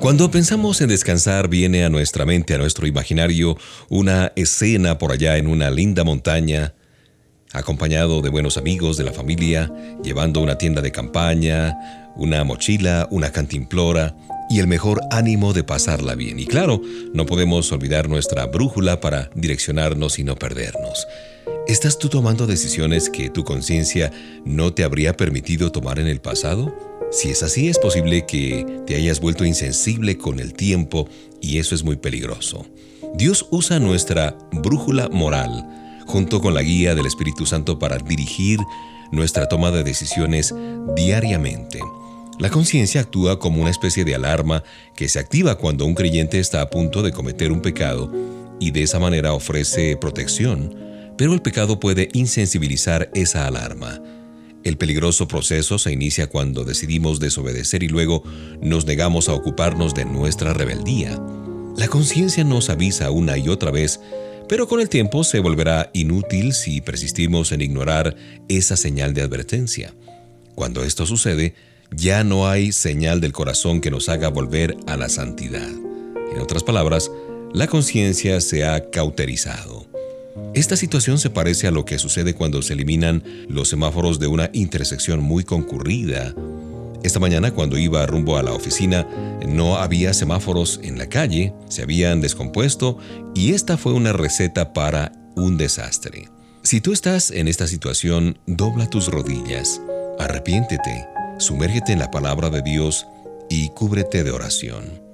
Cuando pensamos en descansar viene a nuestra mente, a nuestro imaginario, una escena por allá en una linda montaña, acompañado de buenos amigos de la familia, llevando una tienda de campaña, una mochila, una cantimplora y el mejor ánimo de pasarla bien. Y claro, no podemos olvidar nuestra brújula para direccionarnos y no perdernos. ¿Estás tú tomando decisiones que tu conciencia no te habría permitido tomar en el pasado? Si es así, es posible que te hayas vuelto insensible con el tiempo y eso es muy peligroso. Dios usa nuestra brújula moral junto con la guía del Espíritu Santo para dirigir nuestra toma de decisiones diariamente. La conciencia actúa como una especie de alarma que se activa cuando un creyente está a punto de cometer un pecado y de esa manera ofrece protección, pero el pecado puede insensibilizar esa alarma. El peligroso proceso se inicia cuando decidimos desobedecer y luego nos negamos a ocuparnos de nuestra rebeldía. La conciencia nos avisa una y otra vez, pero con el tiempo se volverá inútil si persistimos en ignorar esa señal de advertencia. Cuando esto sucede, ya no hay señal del corazón que nos haga volver a la santidad. En otras palabras, la conciencia se ha cauterizado. Esta situación se parece a lo que sucede cuando se eliminan los semáforos de una intersección muy concurrida. Esta mañana cuando iba rumbo a la oficina no había semáforos en la calle, se habían descompuesto y esta fue una receta para un desastre. Si tú estás en esta situación, dobla tus rodillas, arrepiéntete, sumérgete en la palabra de Dios y cúbrete de oración.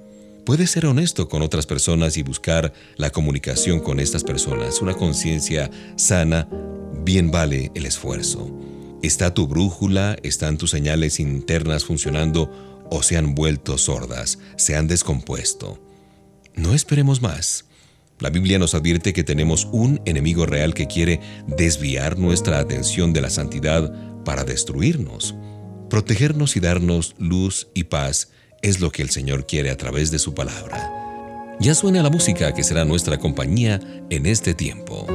Puedes ser honesto con otras personas y buscar la comunicación con estas personas. Una conciencia sana bien vale el esfuerzo. ¿Está tu brújula? ¿Están tus señales internas funcionando o se han vuelto sordas? ¿Se han descompuesto? No esperemos más. La Biblia nos advierte que tenemos un enemigo real que quiere desviar nuestra atención de la santidad para destruirnos. Protegernos y darnos luz y paz es lo que el Señor quiere a través de su palabra. Ya suena la música que será nuestra compañía en este tiempo.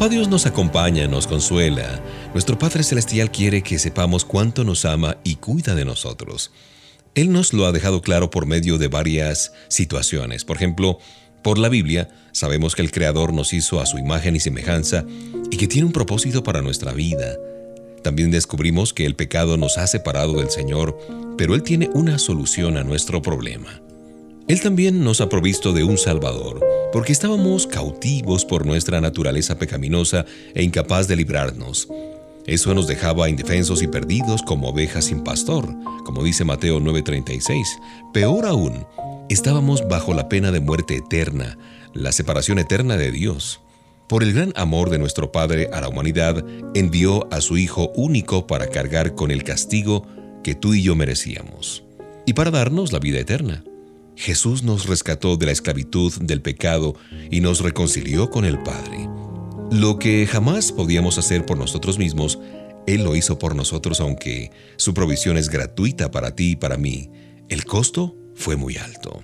Papá Dios nos acompaña, nos consuela. Nuestro Padre Celestial quiere que sepamos cuánto nos ama y cuida de nosotros. Él nos lo ha dejado claro por medio de varias situaciones. Por ejemplo, por la Biblia sabemos que el Creador nos hizo a su imagen y semejanza y que tiene un propósito para nuestra vida. También descubrimos que el pecado nos ha separado del Señor, pero Él tiene una solución a nuestro problema. Él también nos ha provisto de un Salvador, porque estábamos cautivos por nuestra naturaleza pecaminosa e incapaz de librarnos. Eso nos dejaba indefensos y perdidos como ovejas sin pastor, como dice Mateo 9:36. Peor aún, estábamos bajo la pena de muerte eterna, la separación eterna de Dios. Por el gran amor de nuestro Padre a la humanidad, envió a su Hijo único para cargar con el castigo que tú y yo merecíamos, y para darnos la vida eterna. Jesús nos rescató de la esclavitud del pecado y nos reconcilió con el Padre. Lo que jamás podíamos hacer por nosotros mismos, Él lo hizo por nosotros aunque su provisión es gratuita para ti y para mí. El costo fue muy alto.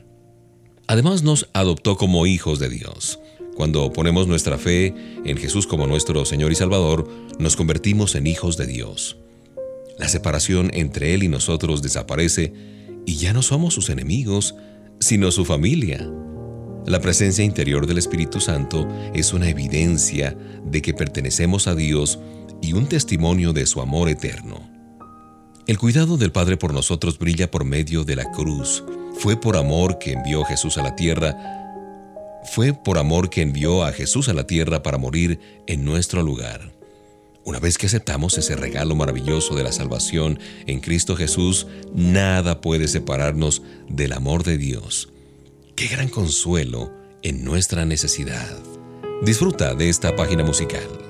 Además nos adoptó como hijos de Dios. Cuando ponemos nuestra fe en Jesús como nuestro Señor y Salvador, nos convertimos en hijos de Dios. La separación entre Él y nosotros desaparece y ya no somos sus enemigos, sino su familia. La presencia interior del Espíritu Santo es una evidencia de que pertenecemos a Dios y un testimonio de su amor eterno. El cuidado del Padre por nosotros brilla por medio de la cruz. Fue por amor que envió Jesús a la tierra. Fue por amor que envió a Jesús a la tierra para morir en nuestro lugar. Una vez que aceptamos ese regalo maravilloso de la salvación en Cristo Jesús, nada puede separarnos del amor de Dios. Qué gran consuelo en nuestra necesidad. Disfruta de esta página musical.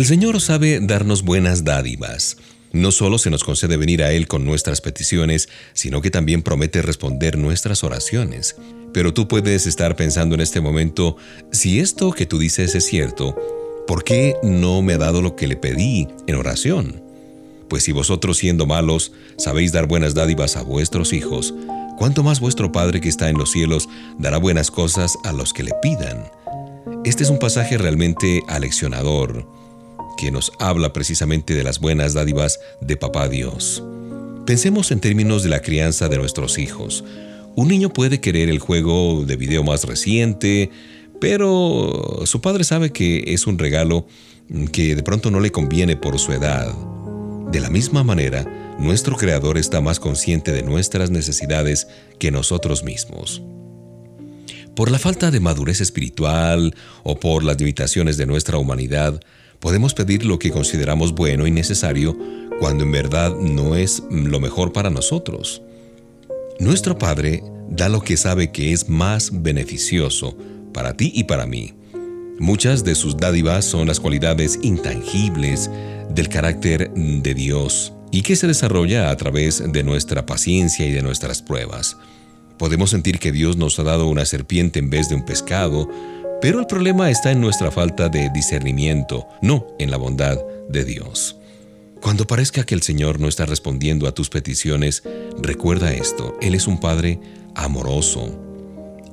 El Señor sabe darnos buenas dádivas. No solo se nos concede venir a Él con nuestras peticiones, sino que también promete responder nuestras oraciones. Pero tú puedes estar pensando en este momento, si esto que tú dices es cierto, ¿por qué no me ha dado lo que le pedí en oración? Pues si vosotros siendo malos sabéis dar buenas dádivas a vuestros hijos, ¿cuánto más vuestro Padre que está en los cielos dará buenas cosas a los que le pidan? Este es un pasaje realmente aleccionador, que nos habla precisamente de las buenas dádivas de Papá Dios. Pensemos en términos de la crianza de nuestros hijos. Un niño puede querer el juego de video más reciente, pero su padre sabe que es un regalo que de pronto no le conviene por su edad. De la misma manera, nuestro Creador está más consciente de nuestras necesidades que nosotros mismos. Por la falta de madurez espiritual o por las limitaciones de nuestra humanidad, podemos pedir lo que consideramos bueno y necesario cuando en verdad no es lo mejor para nosotros. Nuestro Padre da lo que sabe que es más beneficioso para ti y para mí. Muchas de sus dádivas son las cualidades intangibles del carácter de Dios y que se desarrolla a través de nuestra paciencia y de nuestras pruebas. Podemos sentir que Dios nos ha dado una serpiente en vez de un pescado, pero el problema está en nuestra falta de discernimiento, no en la bondad de Dios. Cuando parezca que el Señor no está respondiendo a tus peticiones, recuerda esto, Él es un Padre amoroso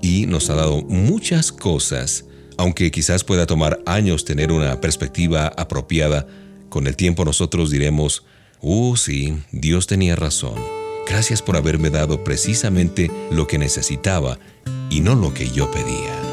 y nos ha dado muchas cosas, aunque quizás pueda tomar años tener una perspectiva apropiada con el tiempo nosotros diremos, oh sí, Dios tenía razón. Gracias por haberme dado precisamente lo que necesitaba y no lo que yo pedía.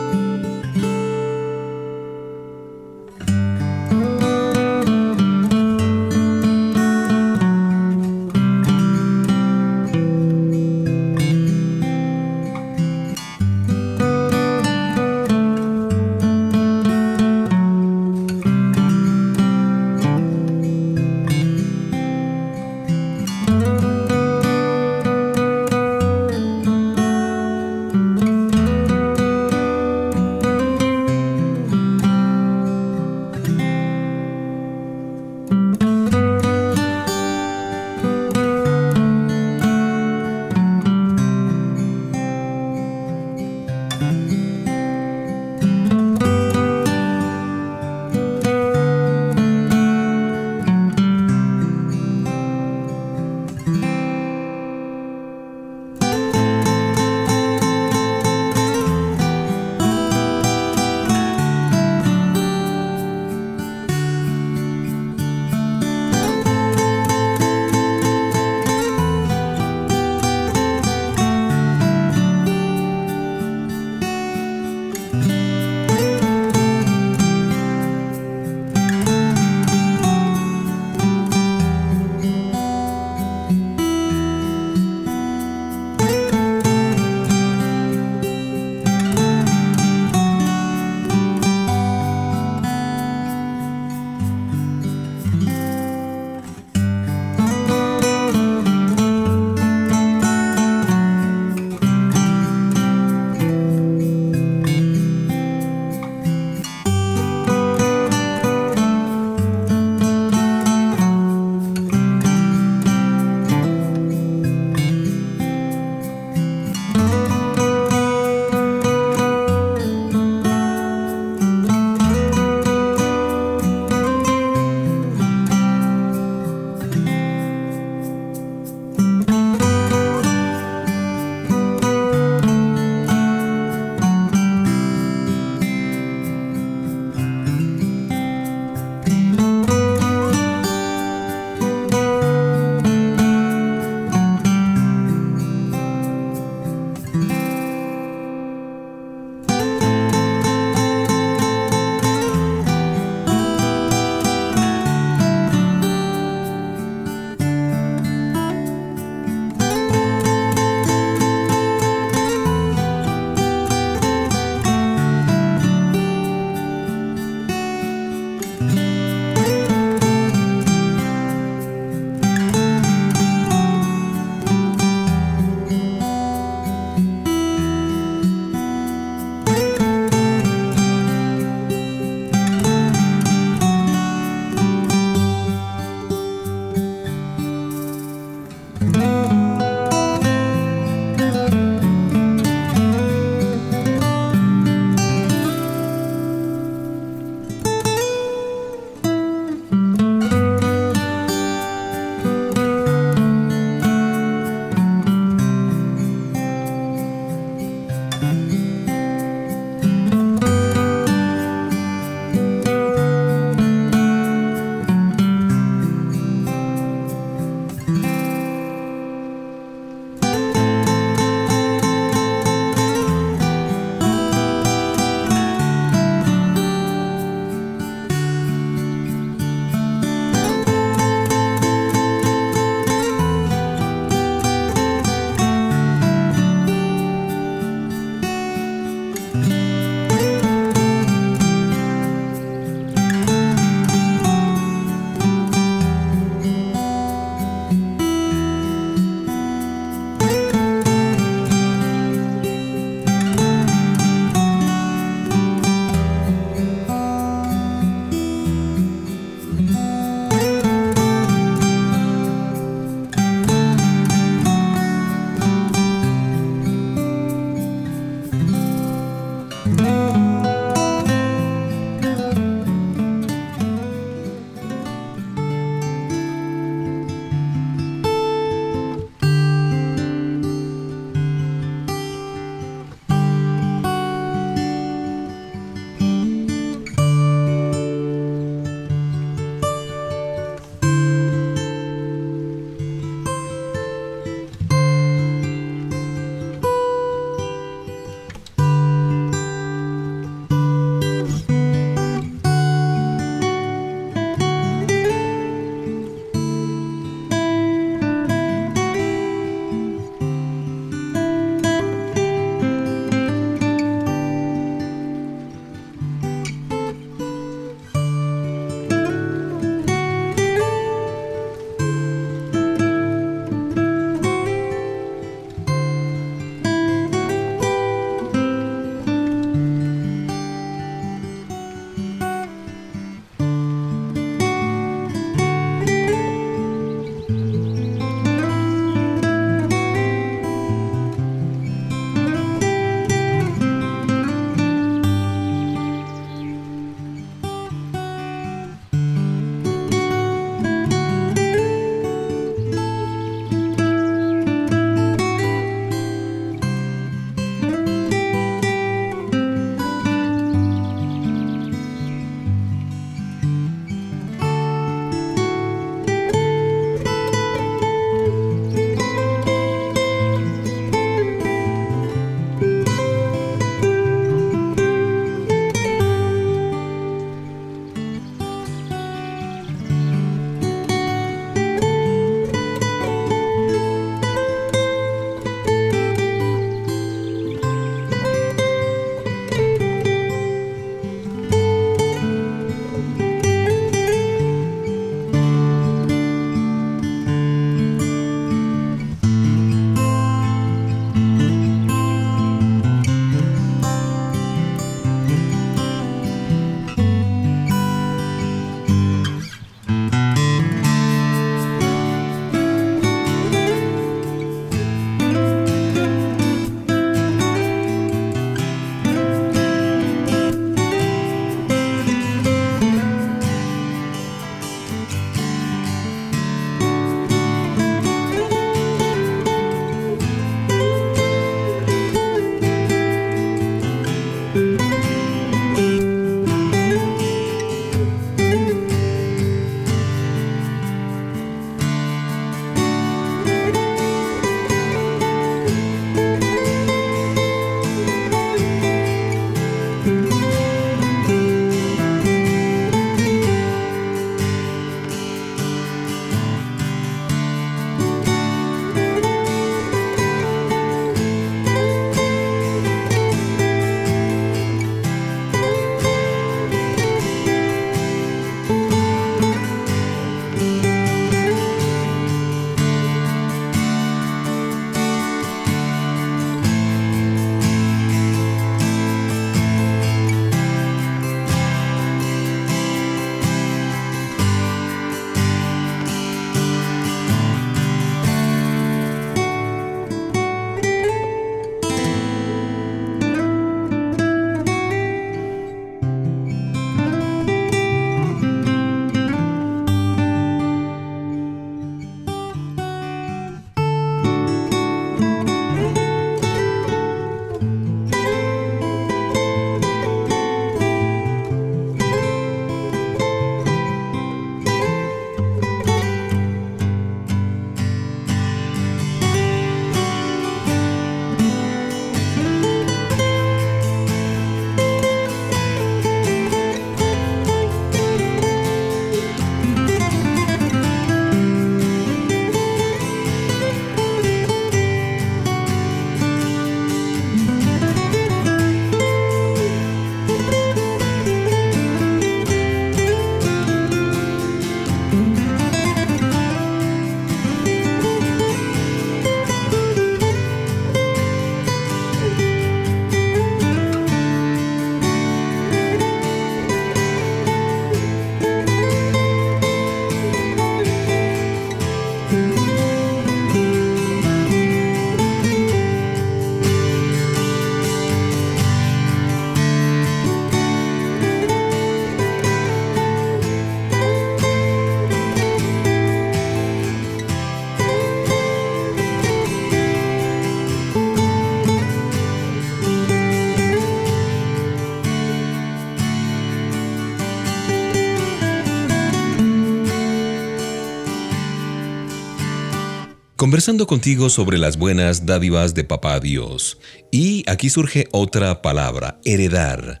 Conversando contigo sobre las buenas dádivas de Papá Dios. Y aquí surge otra palabra, heredar,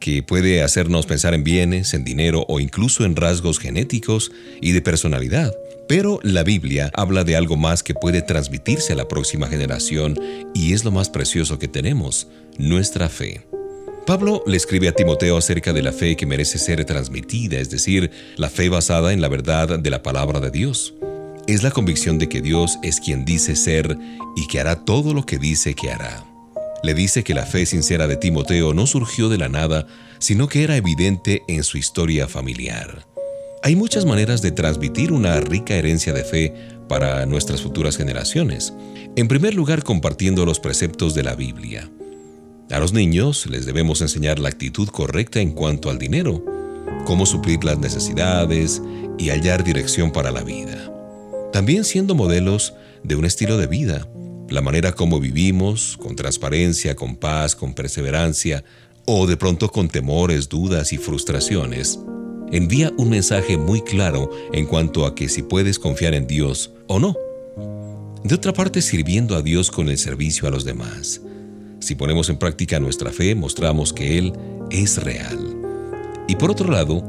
que puede hacernos pensar en bienes, en dinero o incluso en rasgos genéticos y de personalidad. Pero la Biblia habla de algo más que puede transmitirse a la próxima generación y es lo más precioso que tenemos, nuestra fe. Pablo le escribe a Timoteo acerca de la fe que merece ser transmitida, es decir, la fe basada en la verdad de la palabra de Dios. Es la convicción de que Dios es quien dice ser y que hará todo lo que dice que hará. Le dice que la fe sincera de Timoteo no surgió de la nada, sino que era evidente en su historia familiar. Hay muchas maneras de transmitir una rica herencia de fe para nuestras futuras generaciones. En primer lugar, compartiendo los preceptos de la Biblia. A los niños les debemos enseñar la actitud correcta en cuanto al dinero, cómo suplir las necesidades y hallar dirección para la vida. También siendo modelos de un estilo de vida, la manera como vivimos, con transparencia, con paz, con perseverancia, o de pronto con temores, dudas y frustraciones, envía un mensaje muy claro en cuanto a que si puedes confiar en Dios o no. De otra parte, sirviendo a Dios con el servicio a los demás. Si ponemos en práctica nuestra fe, mostramos que Él es real. Y por otro lado,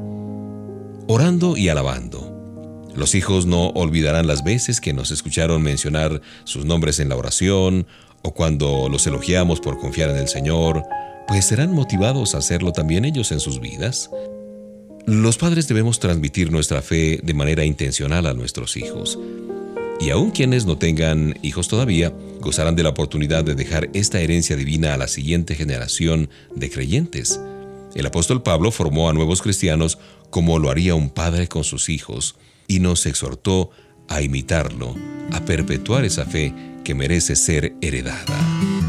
orando y alabando. Los hijos no olvidarán las veces que nos escucharon mencionar sus nombres en la oración o cuando los elogiamos por confiar en el Señor, pues serán motivados a hacerlo también ellos en sus vidas. Los padres debemos transmitir nuestra fe de manera intencional a nuestros hijos. Y aun quienes no tengan hijos todavía, gozarán de la oportunidad de dejar esta herencia divina a la siguiente generación de creyentes. El apóstol Pablo formó a nuevos cristianos como lo haría un padre con sus hijos, y nos exhortó a imitarlo, a perpetuar esa fe que merece ser heredada.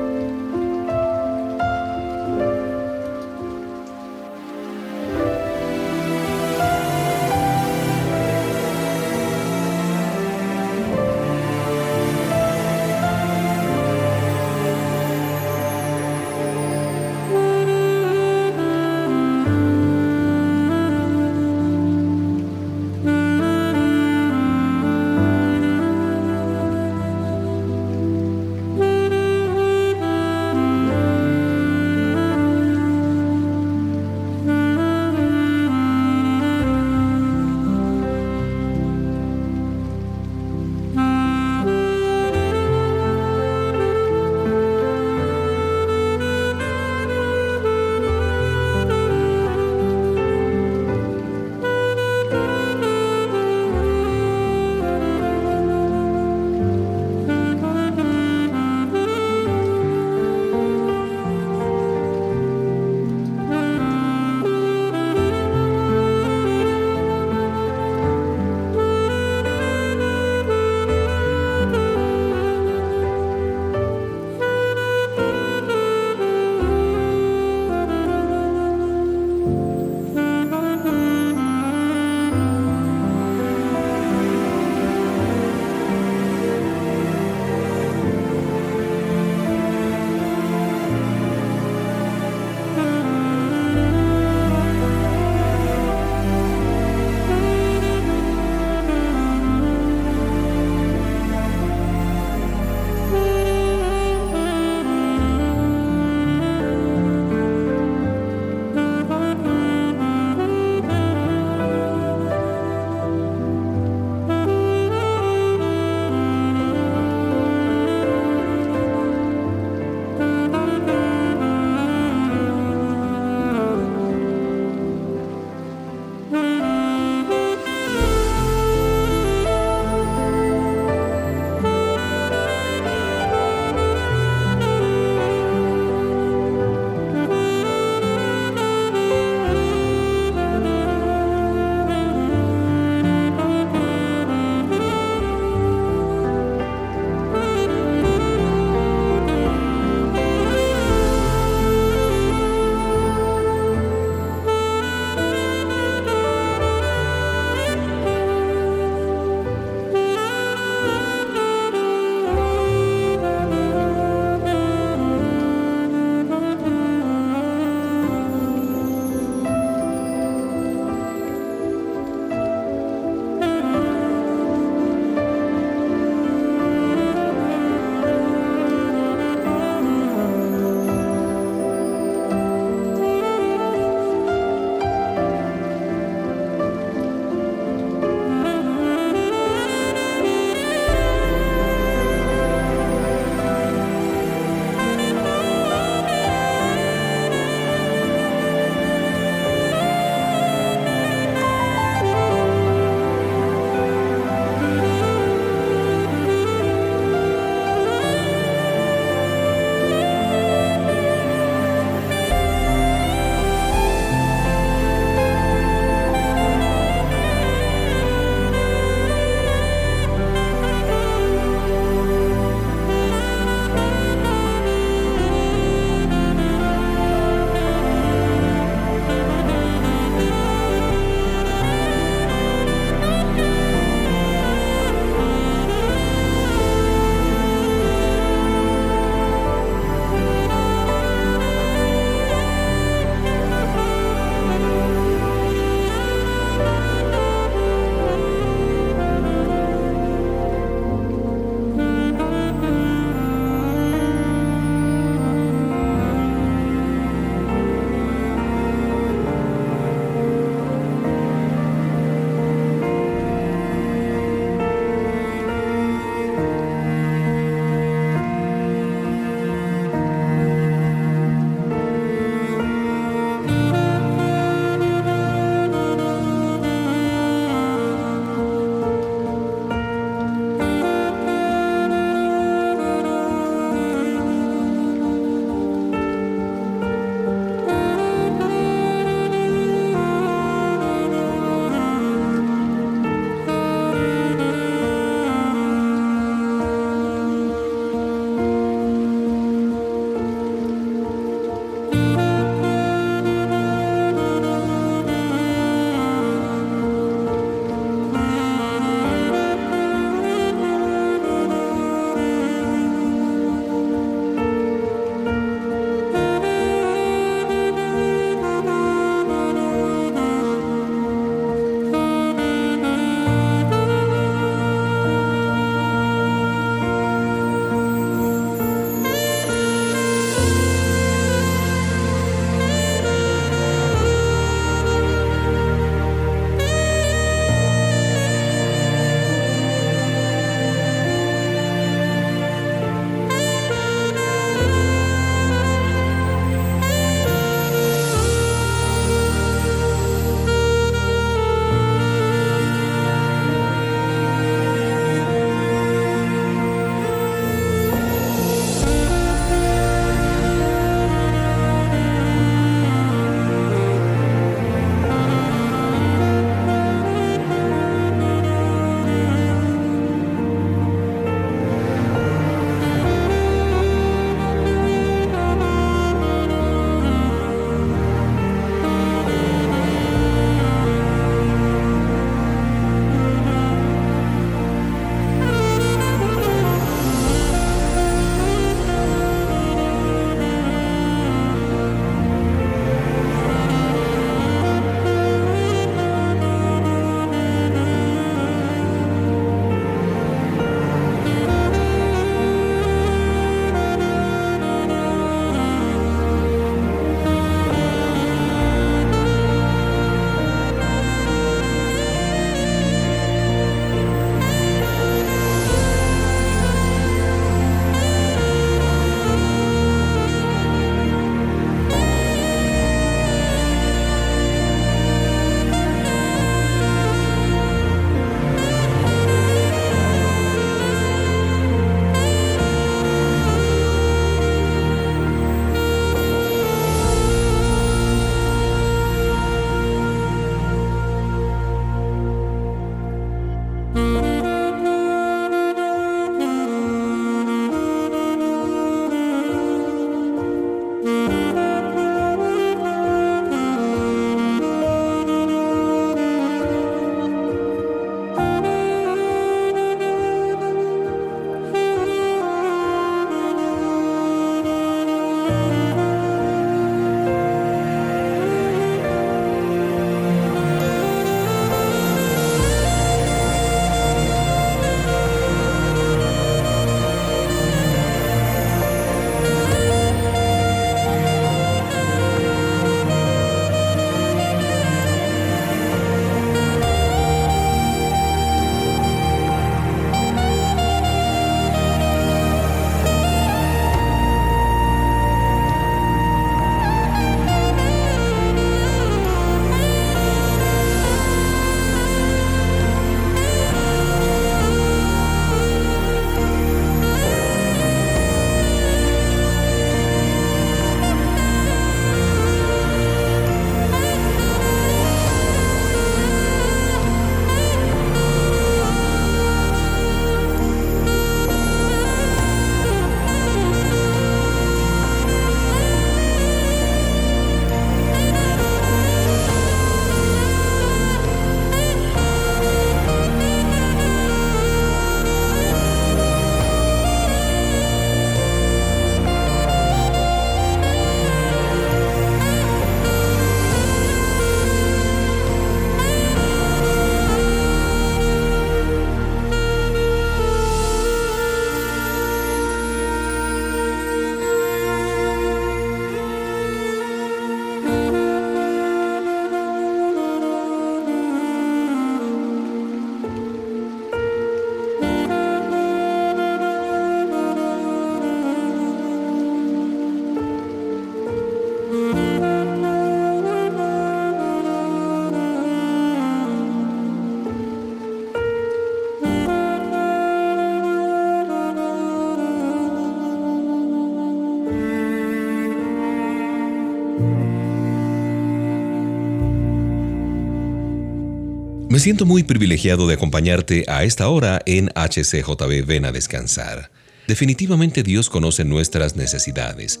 Me siento muy privilegiado de acompañarte a esta hora en HCJB Ven a Descansar. Definitivamente Dios conoce nuestras necesidades.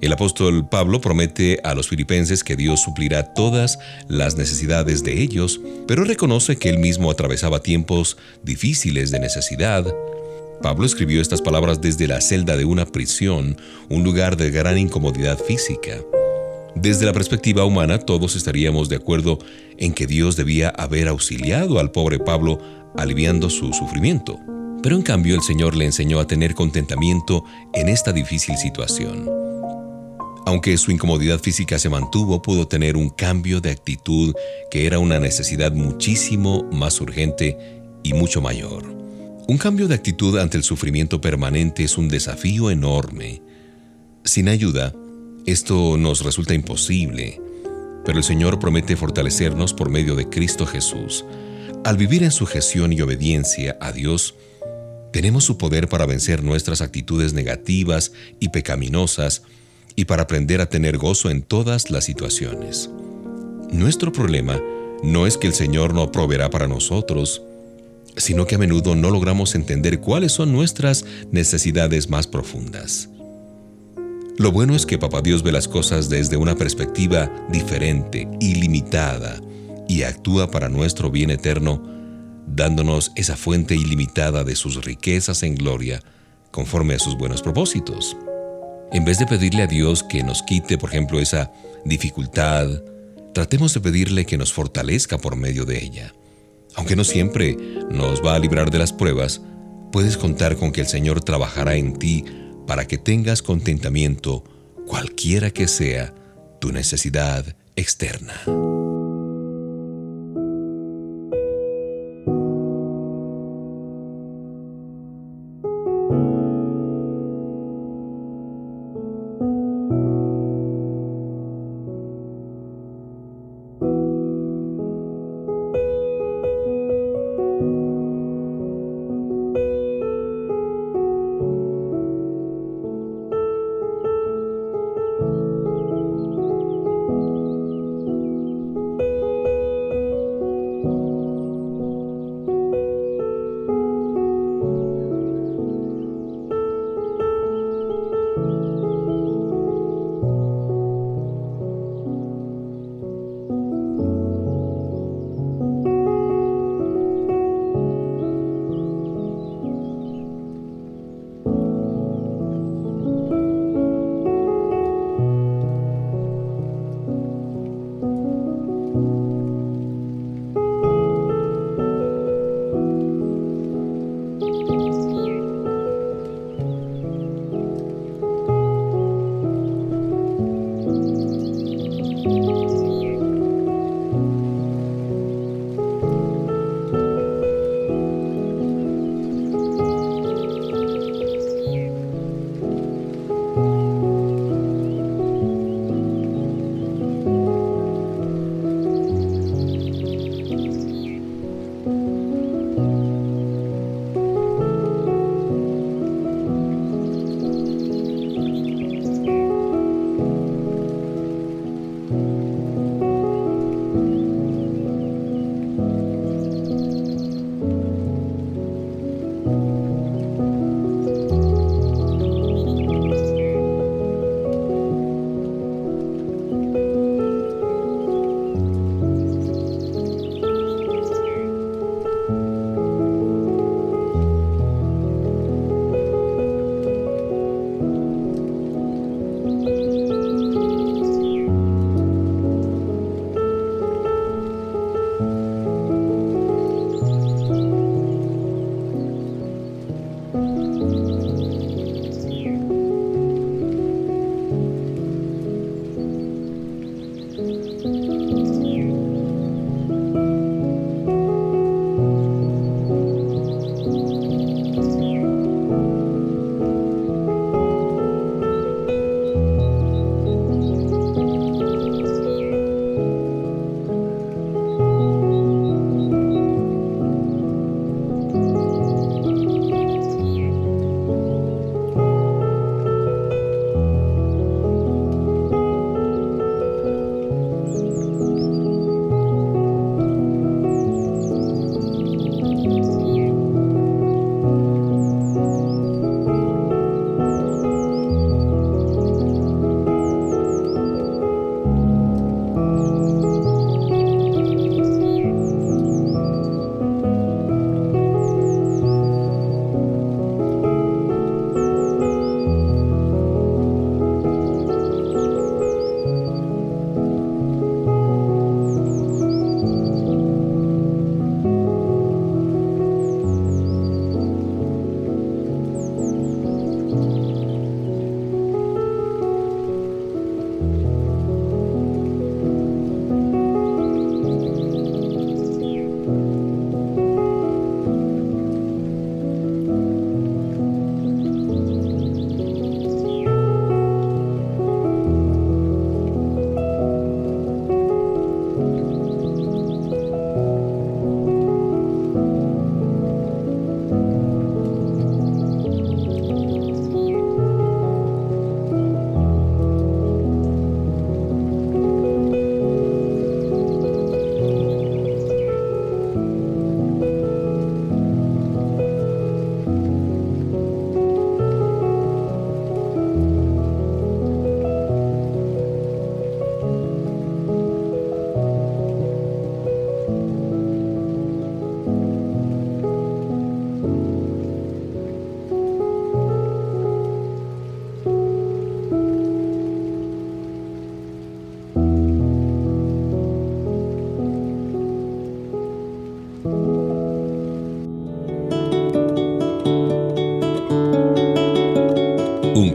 El apóstol Pablo promete a los filipenses que Dios suplirá todas las necesidades de ellos, pero reconoce que él mismo atravesaba tiempos difíciles de necesidad. Pablo escribió estas palabras desde la celda de una prisión, un lugar de gran incomodidad física. Desde la perspectiva humana, todos estaríamos de acuerdo en que Dios debía haber auxiliado al pobre Pablo aliviando su sufrimiento. Pero en cambio el Señor le enseñó a tener contentamiento en esta difícil situación. Aunque su incomodidad física se mantuvo, pudo tener un cambio de actitud que era una necesidad muchísimo más urgente y mucho mayor. Un cambio de actitud ante el sufrimiento permanente es un desafío enorme. Sin ayuda, esto nos resulta imposible, pero el Señor promete fortalecernos por medio de Cristo Jesús. Al vivir en sujeción y obediencia a Dios, tenemos su poder para vencer nuestras actitudes negativas y pecaminosas y para aprender a tener gozo en todas las situaciones. Nuestro problema no es que el Señor no proveerá para nosotros, sino que a menudo no logramos entender cuáles son nuestras necesidades más profundas. Lo bueno es que Papá Dios ve las cosas desde una perspectiva diferente, ilimitada, y actúa para nuestro bien eterno, dándonos esa fuente ilimitada de sus riquezas en gloria, conforme a sus buenos propósitos. En vez de pedirle a Dios que nos quite, por ejemplo, esa dificultad, tratemos de pedirle que nos fortalezca por medio de ella. Aunque no siempre nos va a librar de las pruebas, puedes contar con que el Señor trabajará en ti para que tengas contentamiento cualquiera que sea tu necesidad externa.